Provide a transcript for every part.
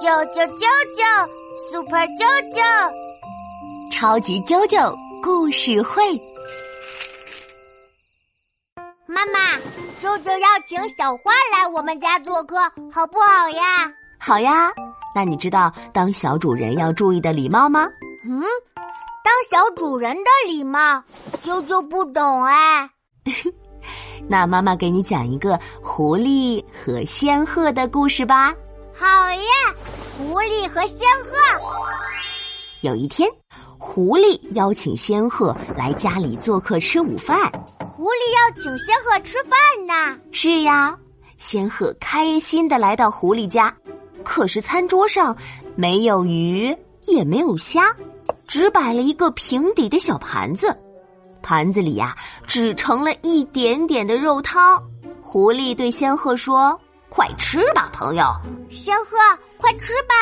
啾啾啾啾，Super 啾啾，超级啾啾故事会。妈妈，啾啾要请小花来我们家做客，好不好呀？好呀。那你知道当小主人要注意的礼貌吗？嗯，当小主人的礼貌，啾啾不懂哎。那妈妈给你讲一个狐狸和仙鹤的故事吧。好呀，狐狸和仙鹤。有一天，狐狸邀请仙鹤来家里做客吃午饭。狐狸邀请仙鹤吃饭呢？是呀，仙鹤开心的来到狐狸家，可是餐桌上没有鱼，也没有虾，只摆了一个平底的小盘子，盘子里呀只盛了一点点的肉汤。狐狸对仙鹤说。快吃吧，朋友！仙鹤，快吃吧！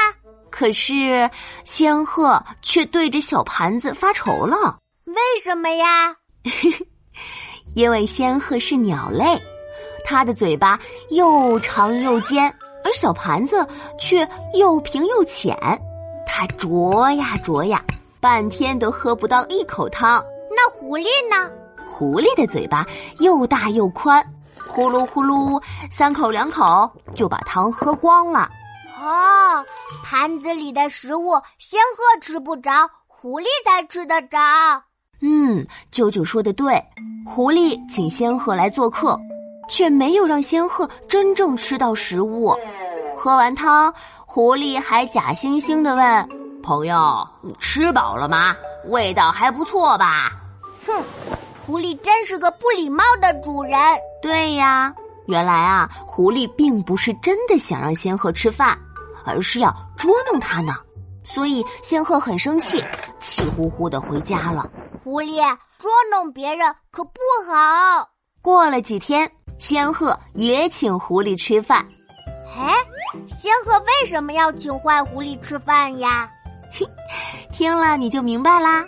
可是仙鹤却对着小盘子发愁了。为什么呀？因为仙鹤是鸟类，它的嘴巴又长又尖，而小盘子却又平又浅。它啄呀啄呀，半天都喝不到一口汤。那狐狸呢？狐狸的嘴巴又大又宽。呼噜呼噜，三口两口就把汤喝光了。哦，盘子里的食物，仙鹤吃不着，狐狸才吃得着。嗯，舅舅说的对，狐狸请仙鹤来做客，却没有让仙鹤真正吃到食物。喝完汤，狐狸还假惺惺的问：“朋友，你吃饱了吗？味道还不错吧？”哼。狐狸真是个不礼貌的主人。对呀，原来啊，狐狸并不是真的想让仙鹤吃饭，而是要捉弄它呢。所以仙鹤很生气，气呼呼的回家了。狐狸捉弄别人可不好。过了几天，仙鹤也请狐狸吃饭。哎，仙鹤为什么要请坏狐狸吃饭呀？听了你就明白啦。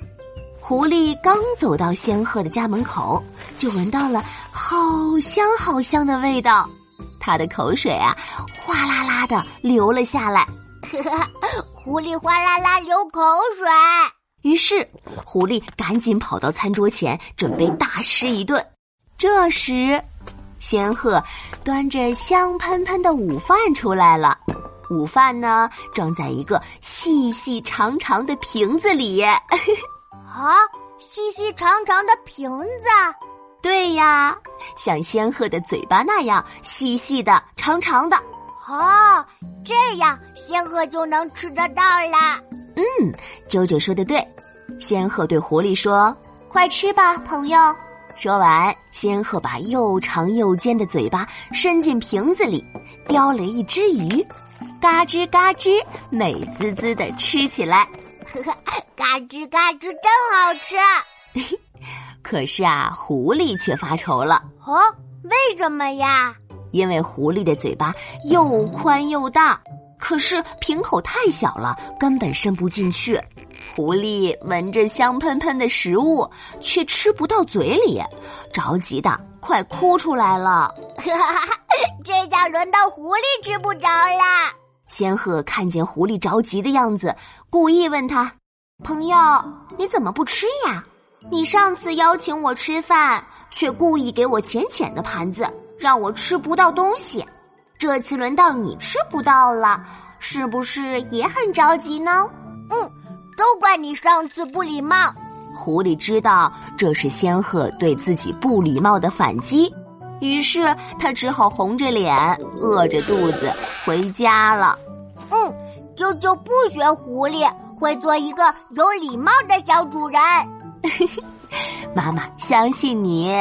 狐狸刚走到仙鹤的家门口，就闻到了好香好香的味道，它的口水啊，哗啦啦的流了下来。狐狸哗啦啦流口水，于是狐狸赶紧跑到餐桌前，准备大吃一顿。这时，仙鹤端着香喷喷的午饭出来了，午饭呢装在一个细细长长的瓶子里。啊，细细长长的瓶子，对呀，像仙鹤的嘴巴那样细细的、长长的。哦，这样仙鹤就能吃得到啦。嗯，啾啾说的对。仙鹤对狐狸说：“快吃吧，朋友。”说完，仙鹤把又长又尖的嘴巴伸进瓶子里，叼了一只鱼，嘎吱嘎吱，美滋滋的吃起来。呵呵，嘎吱嘎吱，真好吃。可是啊，狐狸却发愁了。哦，为什么呀？因为狐狸的嘴巴又宽又大，可是瓶口太小了，根本伸不进去。狐狸闻着香喷喷的食物，却吃不到嘴里，着急的快哭出来了。这下轮到狐狸吃不着了。仙鹤看见狐狸着急的样子，故意问他：“朋友，你怎么不吃呀？你上次邀请我吃饭，却故意给我浅浅的盘子，让我吃不到东西。这次轮到你吃不到了，是不是也很着急呢？”“嗯，都怪你上次不礼貌。”狐狸知道这是仙鹤对自己不礼貌的反击。于是他只好红着脸、饿着肚子回家了。嗯，啾啾不学狐狸，会做一个有礼貌的小主人。妈妈相信你。